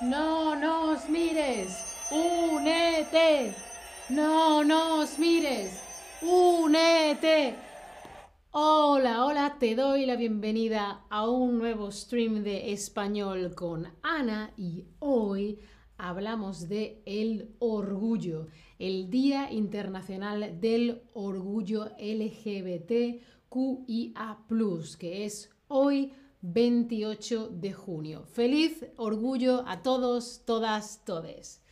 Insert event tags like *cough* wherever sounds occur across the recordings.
No nos mires. Únete. No nos mires. Únete. Hola, hola, te doy la bienvenida a un nuevo stream de español con Ana y hoy hablamos de el orgullo, el Día Internacional del Orgullo LGBTQIA+, que es hoy 28 de junio. Feliz orgullo a todos, todas, todes.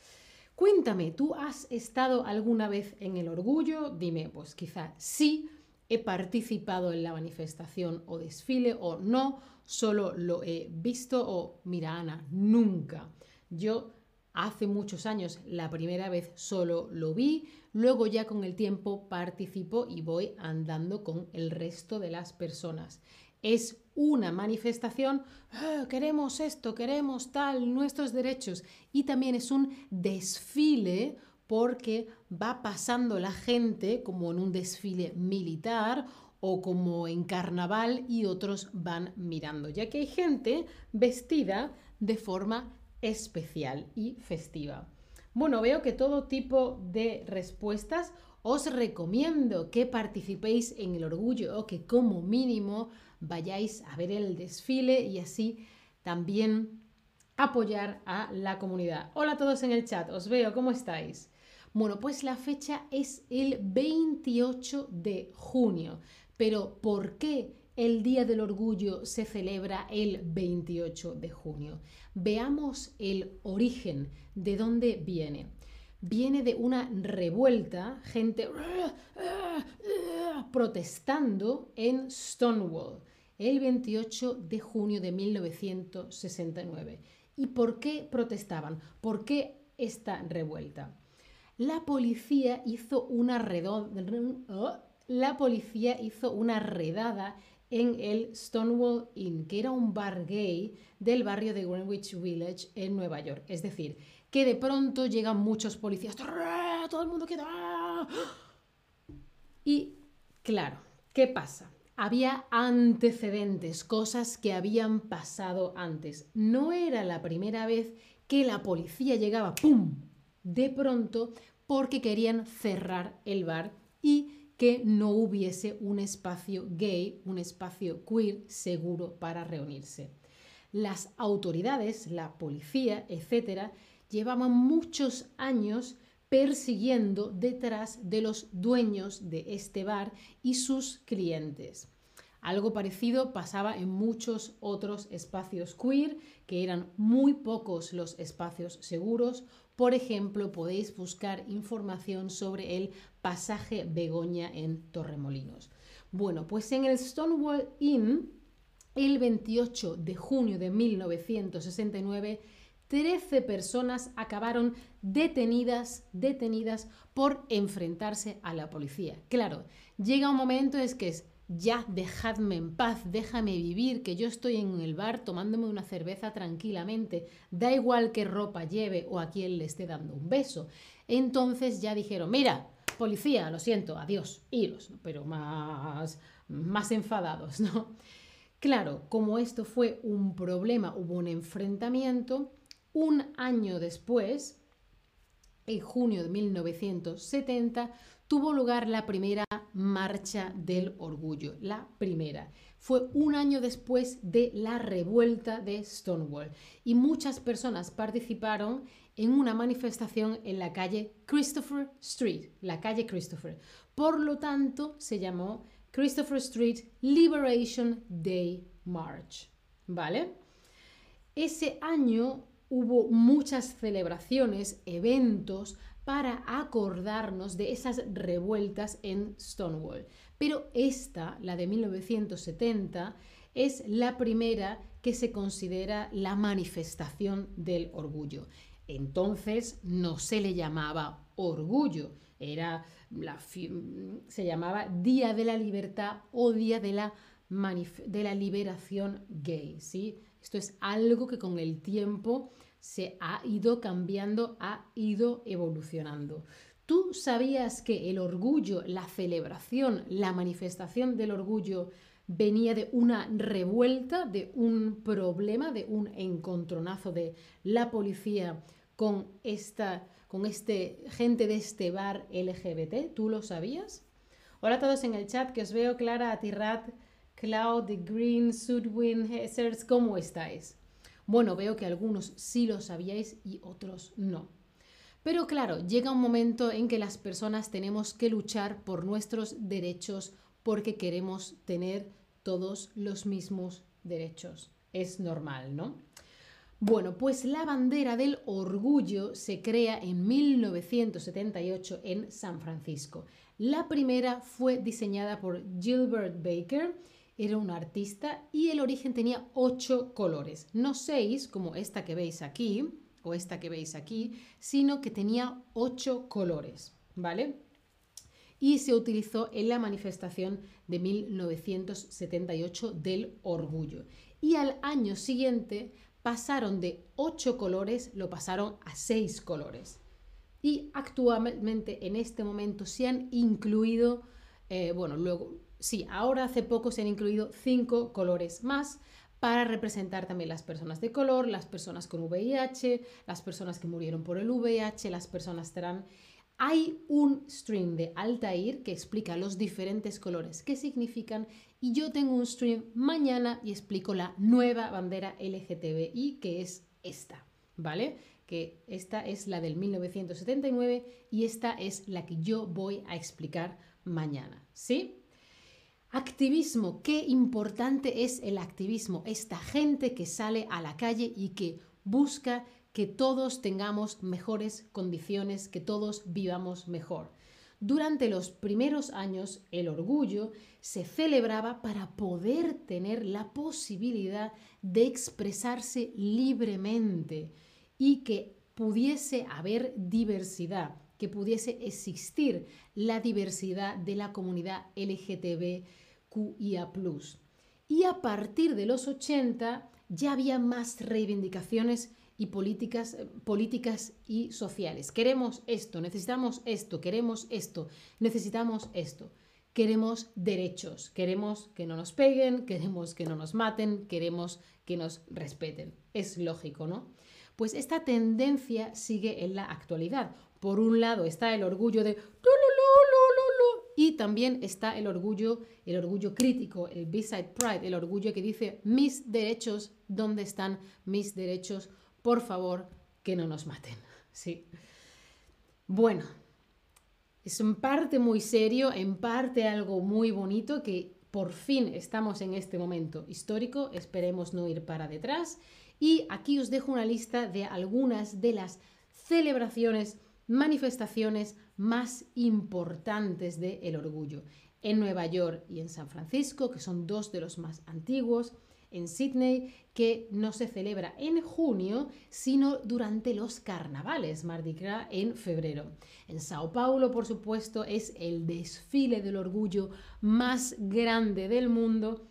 Cuéntame, ¿tú has estado alguna vez en el orgullo? Dime, pues quizá sí, he participado en la manifestación o desfile o no, solo lo he visto o mira Ana, nunca. Yo hace muchos años la primera vez solo lo vi, luego ya con el tiempo participo y voy andando con el resto de las personas es una manifestación, ah, queremos esto, queremos tal, nuestros derechos. Y también es un desfile porque va pasando la gente como en un desfile militar o como en carnaval y otros van mirando, ya que hay gente vestida de forma especial y festiva. Bueno, veo que todo tipo de respuestas os recomiendo que participéis en el orgullo o que como mínimo vayáis a ver el desfile y así también apoyar a la comunidad. Hola a todos en el chat, os veo, ¿cómo estáis? Bueno, pues la fecha es el 28 de junio, pero ¿por qué el Día del Orgullo se celebra el 28 de junio? Veamos el origen, de dónde viene viene de una revuelta, gente protestando en Stonewall el 28 de junio de 1969. ¿Y por qué protestaban? ¿Por qué esta revuelta? La policía hizo una, la policía hizo una redada en el Stonewall Inn, que era un bar gay del barrio de Greenwich Village en Nueva York. Es decir, que de pronto llegan muchos policías, todo el mundo queda... Y claro, ¿qué pasa? Había antecedentes, cosas que habían pasado antes. No era la primera vez que la policía llegaba, ¡pum!, de pronto porque querían cerrar el bar y que no hubiese un espacio gay, un espacio queer seguro para reunirse. Las autoridades, la policía, etcétera, llevaban muchos años persiguiendo detrás de los dueños de este bar y sus clientes. Algo parecido pasaba en muchos otros espacios queer, que eran muy pocos los espacios seguros. Por ejemplo, podéis buscar información sobre el pasaje Begoña en Torremolinos. Bueno, pues en el Stonewall Inn, el 28 de junio de 1969, 13 personas acabaron detenidas, detenidas por enfrentarse a la policía. Claro, llega un momento es que es ya dejadme en paz, déjame vivir, que yo estoy en el bar tomándome una cerveza tranquilamente, da igual qué ropa lleve o a quién le esté dando un beso. Entonces ya dijeron, mira, policía, lo siento, adiós, iros, pero más, más enfadados, ¿no? Claro, como esto fue un problema, hubo un enfrentamiento, un año después, en junio de 1970, tuvo lugar la primera Marcha del Orgullo, la primera. Fue un año después de la revuelta de Stonewall y muchas personas participaron en una manifestación en la calle Christopher Street, la calle Christopher. Por lo tanto, se llamó Christopher Street Liberation Day March. ¿Vale? Ese año hubo muchas celebraciones, eventos para acordarnos de esas revueltas en Stonewall. Pero esta, la de 1970, es la primera que se considera la manifestación del orgullo. Entonces no se le llamaba orgullo, era la, se llamaba Día de la Libertad o Día de la, de la Liberación Gay. ¿sí? Esto es algo que con el tiempo se ha ido cambiando, ha ido evolucionando. ¿Tú sabías que el orgullo, la celebración, la manifestación del orgullo venía de una revuelta, de un problema, de un encontronazo de la policía con esta con este gente de este bar LGBT. ¿Tú lo sabías? Hola a todos en el chat que os veo, Clara, Atirrat, Cloud, Green, Sudwin, Hessers, ¿cómo estáis? Bueno, veo que algunos sí lo sabíais y otros no. Pero claro, llega un momento en que las personas tenemos que luchar por nuestros derechos porque queremos tener todos los mismos derechos. Es normal, ¿no? Bueno, pues la bandera del orgullo se crea en 1978 en San Francisco. La primera fue diseñada por Gilbert Baker, era un artista y el origen tenía ocho colores, no seis como esta que veis aquí, o esta que veis aquí, sino que tenía ocho colores, ¿vale? Y se utilizó en la manifestación de 1978 del orgullo. Y al año siguiente pasaron de ocho colores, lo pasaron a seis colores. Y actualmente, en este momento, se han incluido, eh, bueno, luego, sí, ahora hace poco se han incluido cinco colores más para representar también las personas de color, las personas con VIH, las personas que murieron por el VIH, las personas trans. Hay un stream de Altair que explica los diferentes colores, qué significan, y yo tengo un stream mañana y explico la nueva bandera LGTBI, que es esta, ¿vale? Que esta es la del 1979 y esta es la que yo voy a explicar mañana, ¿sí? Activismo, qué importante es el activismo, esta gente que sale a la calle y que busca que todos tengamos mejores condiciones, que todos vivamos mejor. Durante los primeros años, el orgullo se celebraba para poder tener la posibilidad de expresarse libremente y que pudiese haber diversidad, que pudiese existir la diversidad de la comunidad LGTBQIA. Y a partir de los 80 ya había más reivindicaciones y políticas, eh, políticas y sociales. Queremos esto, necesitamos esto, queremos esto, necesitamos esto. Queremos derechos, queremos que no nos peguen, *laughs* queremos que no nos maten, queremos que nos respeten. Es lógico, ¿no? Pues esta tendencia sigue en la actualidad. Por un lado está el orgullo de y también está el orgullo, el orgullo crítico, el B-side pride, el orgullo que dice mis derechos, ¿dónde están mis derechos? Por favor, que no nos maten. *laughs* Sí. Bueno, es en parte muy serio, en parte algo muy bonito que por fin estamos en este momento histórico, esperemos no ir para detrás. Y aquí os dejo una lista de algunas de las celebraciones manifestaciones más importantes del el orgullo. En Nueva York y en San Francisco, que son dos de los más antiguos, en Sydney, que no se celebra en junio, sino durante los carnavales, Mardi Gras en febrero. En Sao Paulo, por supuesto, es el desfile del orgullo más grande del mundo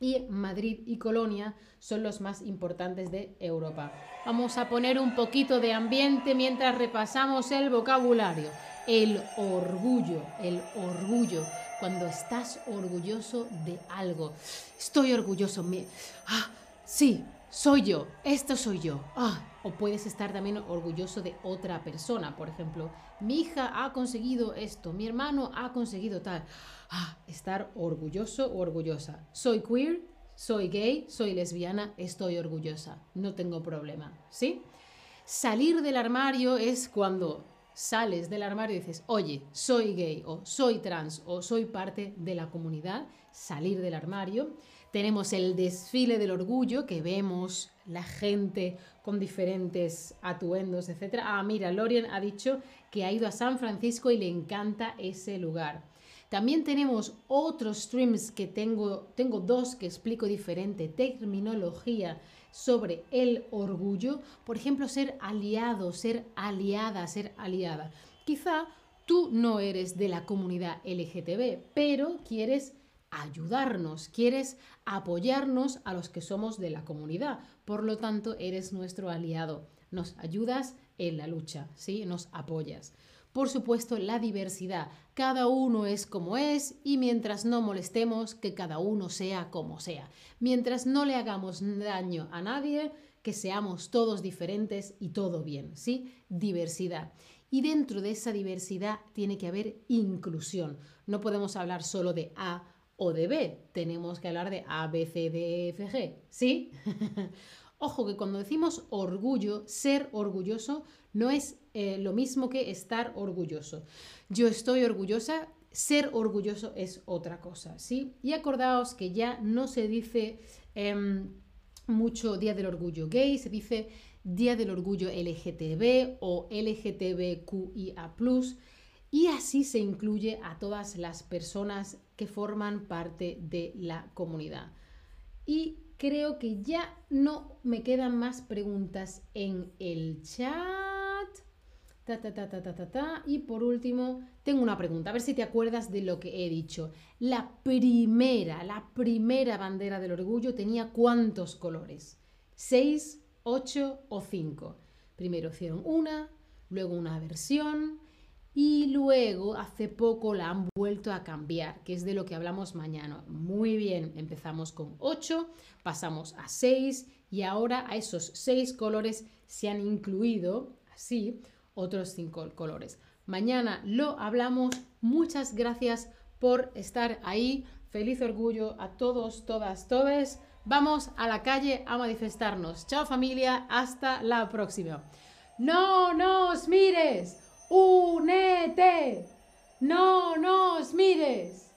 y Madrid y Colonia son los más importantes de Europa. Vamos a poner un poquito de ambiente mientras repasamos el vocabulario. El orgullo, el orgullo. Cuando estás orgulloso de algo. Estoy orgulloso. Me... Ah, sí, soy yo. Esto soy yo. Ah, o puedes estar también orgulloso de otra persona. Por ejemplo, mi hija ha conseguido esto, mi hermano ha conseguido tal. Ah, estar orgulloso o orgullosa. Soy queer, soy gay, soy lesbiana, estoy orgullosa. No tengo problema. ¿Sí? Salir del armario es cuando sales del armario y dices, oye, soy gay o soy trans o soy parte de la comunidad, salir del armario. Tenemos el desfile del orgullo, que vemos la gente con diferentes atuendos, etc. Ah, mira, Lorian ha dicho que ha ido a San Francisco y le encanta ese lugar. También tenemos otros streams que tengo, tengo dos que explico diferente terminología sobre el orgullo. Por ejemplo, ser aliado, ser aliada, ser aliada. Quizá tú no eres de la comunidad LGTB, pero quieres ayudarnos, quieres apoyarnos a los que somos de la comunidad. Por lo tanto, eres nuestro aliado. Nos ayudas en la lucha, ¿sí? Nos apoyas. Por supuesto, la diversidad. Cada uno es como es y mientras no molestemos, que cada uno sea como sea. Mientras no le hagamos daño a nadie, que seamos todos diferentes y todo bien, ¿sí? Diversidad. Y dentro de esa diversidad tiene que haber inclusión. No podemos hablar solo de A o de B, tenemos que hablar de A, B, C, D, E, F, G, ¿sí? *laughs* Ojo que cuando decimos orgullo, ser orgulloso no es eh, lo mismo que estar orgulloso. Yo estoy orgullosa, ser orgulloso es otra cosa, ¿sí? Y acordaos que ya no se dice em, mucho Día del Orgullo Gay, se dice Día del Orgullo LGTB o LGTBQIA+, y así se incluye a todas las personas que forman parte de la comunidad. Y creo que ya no me quedan más preguntas en el chat. Ta, ta, ta, ta, ta, ta, ta. Y por último, tengo una pregunta, a ver si te acuerdas de lo que he dicho. La primera, la primera bandera del orgullo tenía cuántos colores? ¿Seis, ocho o cinco? Primero hicieron una, luego una versión, y luego hace poco la han vuelto a cambiar, que es de lo que hablamos mañana. Muy bien, empezamos con 8, pasamos a 6 y ahora a esos 6 colores se han incluido, así, otros 5 colores. Mañana lo hablamos. Muchas gracias por estar ahí. Feliz orgullo a todos, todas, todes. Vamos a la calle a manifestarnos. Chao familia, hasta la próxima. No nos mires. Únete. No nos mires.